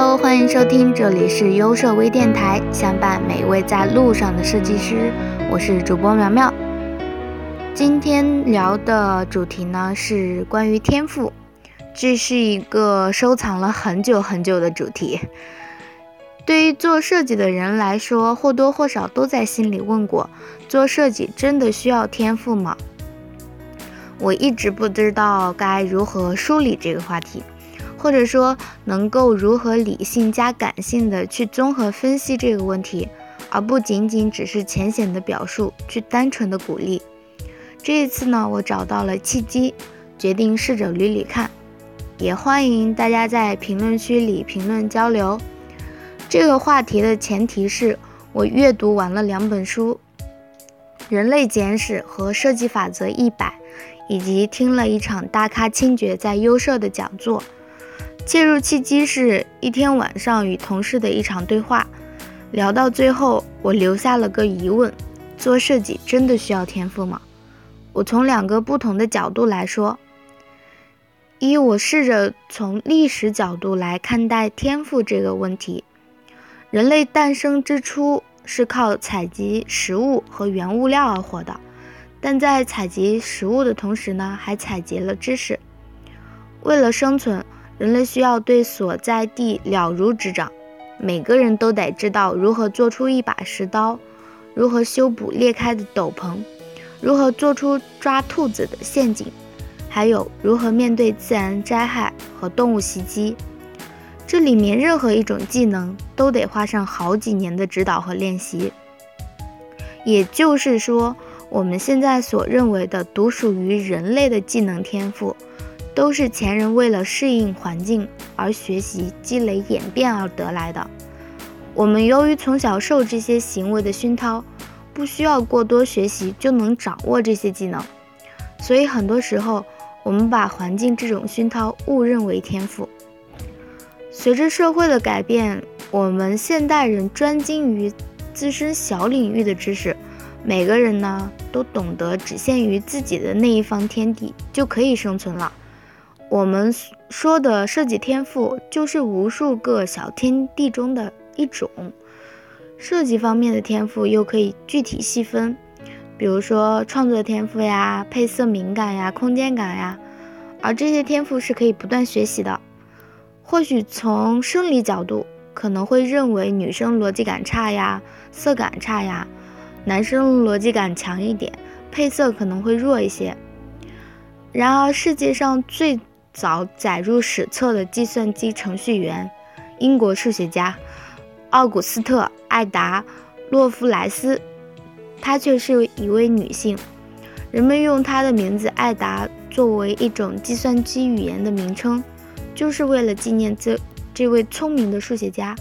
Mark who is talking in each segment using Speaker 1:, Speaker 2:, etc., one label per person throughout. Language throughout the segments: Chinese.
Speaker 1: Hello，欢迎收听，这里是优设微电台，相伴每一位在路上的设计师，我是主播苗苗。今天聊的主题呢是关于天赋，这是一个收藏了很久很久的主题。对于做设计的人来说，或多或少都在心里问过：做设计真的需要天赋吗？我一直不知道该如何梳理这个话题。或者说，能够如何理性加感性的去综合分析这个问题，而不仅仅只是浅显的表述，去单纯的鼓励。这一次呢，我找到了契机，决定试着捋捋看，也欢迎大家在评论区里评论交流。这个话题的前提是我阅读完了两本书，《人类简史》和《设计法则一百》，以及听了一场大咖亲爵在优设的讲座。切入契机是一天晚上与同事的一场对话，聊到最后，我留下了个疑问：做设计真的需要天赋吗？我从两个不同的角度来说。一，我试着从历史角度来看待天赋这个问题。人类诞生之初是靠采集食物和原物料而活的，但在采集食物的同时呢，还采集了知识。为了生存。人类需要对所在地了如指掌，每个人都得知道如何做出一把石刀，如何修补裂开的斗篷，如何做出抓兔子的陷阱，还有如何面对自然灾害和动物袭击。这里面任何一种技能都得花上好几年的指导和练习。也就是说，我们现在所认为的独属于人类的技能天赋。都是前人为了适应环境而学习、积累、演变而得来的。我们由于从小受这些行为的熏陶，不需要过多学习就能掌握这些技能，所以很多时候我们把环境这种熏陶误认为天赋。随着社会的改变，我们现代人专精于自身小领域的知识，每个人呢都懂得只限于自己的那一方天地就可以生存了。我们说的设计天赋，就是无数个小天地中的一种。设计方面的天赋又可以具体细分，比如说创作天赋呀、配色敏感呀、空间感呀。而这些天赋是可以不断学习的。或许从生理角度，可能会认为女生逻辑感差呀、色感差呀，男生逻辑感强一点，配色可能会弱一些。然而，世界上最早载入史册的计算机程序员，英国数学家奥古斯特·艾达·洛夫莱斯，她却是一位女性。人们用她的名字艾达作为一种计算机语言的名称，就是为了纪念这这位聪明的数学家。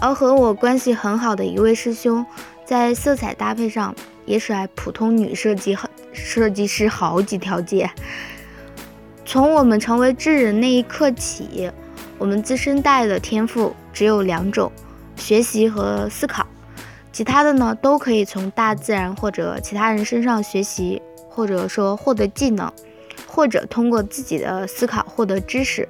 Speaker 1: 而和我关系很好的一位师兄，在色彩搭配上也甩普通女设计设计师好几条街。从我们成为智人那一刻起，我们自身带的天赋只有两种：学习和思考。其他的呢，都可以从大自然或者其他人身上学习，或者说获得技能，或者通过自己的思考获得知识。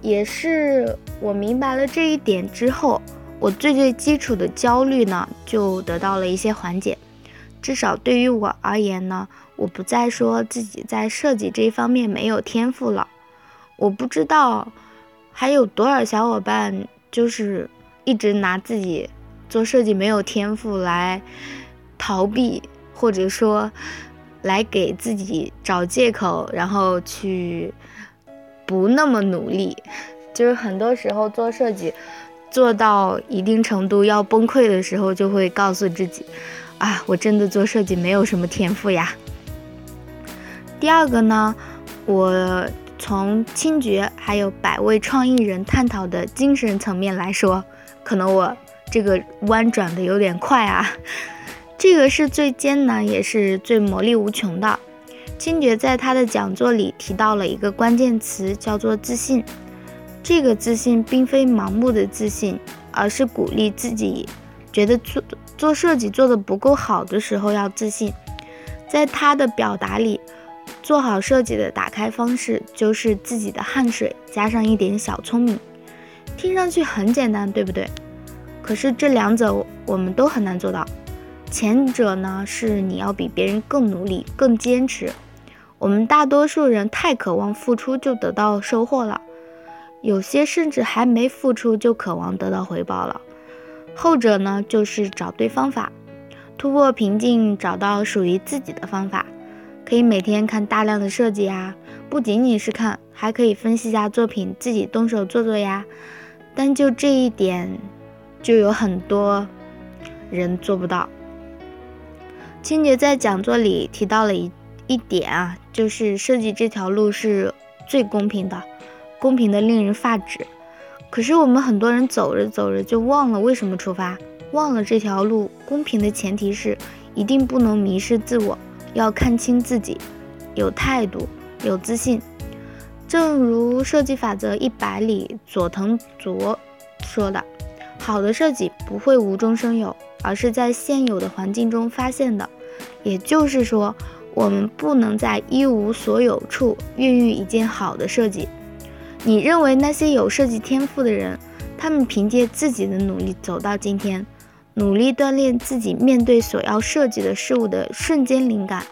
Speaker 1: 也是我明白了这一点之后，我最最基础的焦虑呢，就得到了一些缓解。至少对于我而言呢。我不再说自己在设计这一方面没有天赋了。我不知道还有多少小伙伴就是一直拿自己做设计没有天赋来逃避，或者说来给自己找借口，然后去不那么努力。就是很多时候做设计做到一定程度要崩溃的时候，就会告诉自己：啊，我真的做设计没有什么天赋呀。第二个呢，我从清觉还有百位创意人探讨的精神层面来说，可能我这个弯转的有点快啊。这个是最艰难也是最魔力无穷的。清觉在他的讲座里提到了一个关键词，叫做自信。这个自信并非盲目的自信，而是鼓励自己觉得做做设计做的不够好的时候要自信。在他的表达里。做好设计的打开方式就是自己的汗水加上一点小聪明。听上去很简单，对不对？可是这两者我们都很难做到。前者呢，是你要比别人更努力、更坚持。我们大多数人太渴望付出就得到收获了，有些甚至还没付出就渴望得到回报了。后者呢，就是找对方法，突破瓶颈，找到属于自己的方法。可以每天看大量的设计呀，不仅仅是看，还可以分析一下作品，自己动手做做呀。但就这一点，就有很多人做不到。清洁在讲座里提到了一一点啊，就是设计这条路是最公平的，公平的令人发指。可是我们很多人走着走着就忘了为什么出发，忘了这条路公平的前提是一定不能迷失自我，要看清自己，有态度，有自信。正如设计法则一百里佐藤卓说的：“好的设计不会无中生有，而是在现有的环境中发现的。”也就是说，我们不能在一无所有处孕育一件好的设计。你认为那些有设计天赋的人，他们凭借自己的努力走到今天，努力锻炼自己面对所要设计的事物的瞬间灵感。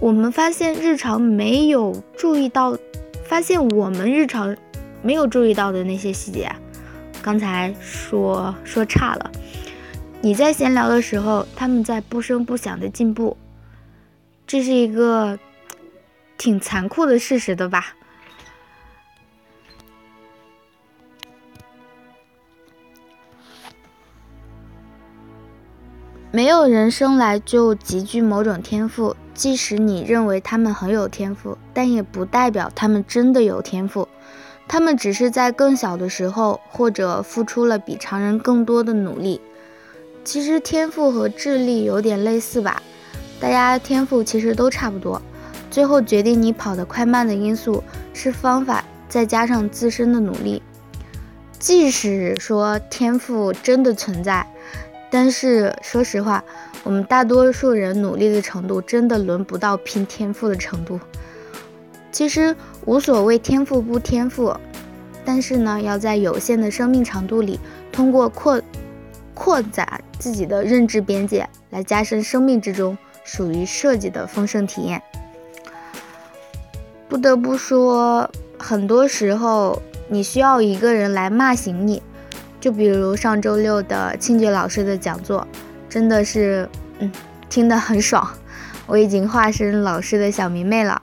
Speaker 1: 我们发现日常没有注意到。发现我们日常没有注意到的那些细节，刚才说说差了。你在闲聊的时候，他们在不声不响的进步，这是一个挺残酷的事实的吧？没有人生来就极具某种天赋。即使你认为他们很有天赋，但也不代表他们真的有天赋。他们只是在更小的时候，或者付出了比常人更多的努力。其实天赋和智力有点类似吧？大家天赋其实都差不多。最后决定你跑得快慢的因素是方法，再加上自身的努力。即使说天赋真的存在，但是说实话。我们大多数人努力的程度，真的轮不到拼天赋的程度。其实无所谓天赋不天赋，但是呢，要在有限的生命长度里，通过扩扩展自己的认知边界，来加深生命之中属于设计的丰盛体验。不得不说，很多时候你需要一个人来骂醒你，就比如上周六的清洁老师的讲座。真的是，嗯，听得很爽。我已经化身老师的小迷妹了。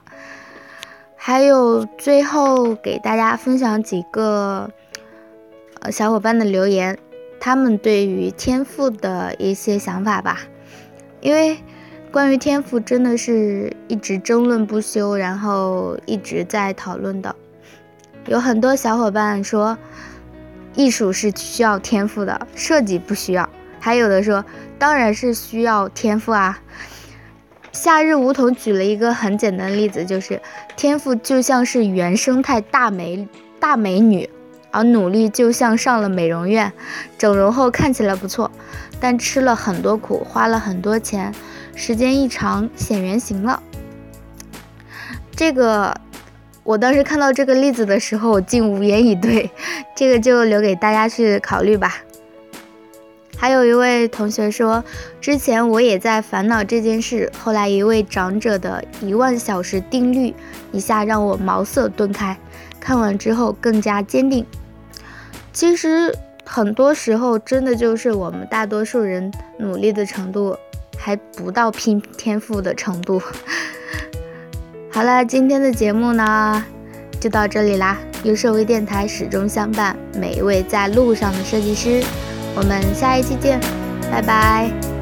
Speaker 1: 还有最后给大家分享几个呃小伙伴的留言，他们对于天赋的一些想法吧。因为关于天赋真的是一直争论不休，然后一直在讨论的。有很多小伙伴说，艺术是需要天赋的，设计不需要。还有的说。当然是需要天赋啊！夏日梧桐举了一个很简单的例子，就是天赋就像是原生态大美大美女，而努力就像上了美容院，整容后看起来不错，但吃了很多苦，花了很多钱，时间一长显原形了。这个我当时看到这个例子的时候，竟无言以对，这个就留给大家去考虑吧。还有一位同学说，之前我也在烦恼这件事，后来一位长者的一万小时定律一下让我茅塞顿开，看完之后更加坚定。其实很多时候，真的就是我们大多数人努力的程度还不到拼天赋的程度。好了，今天的节目呢就到这里啦。优设微电台始终相伴每一位在路上的设计师。我们下一期见，拜拜。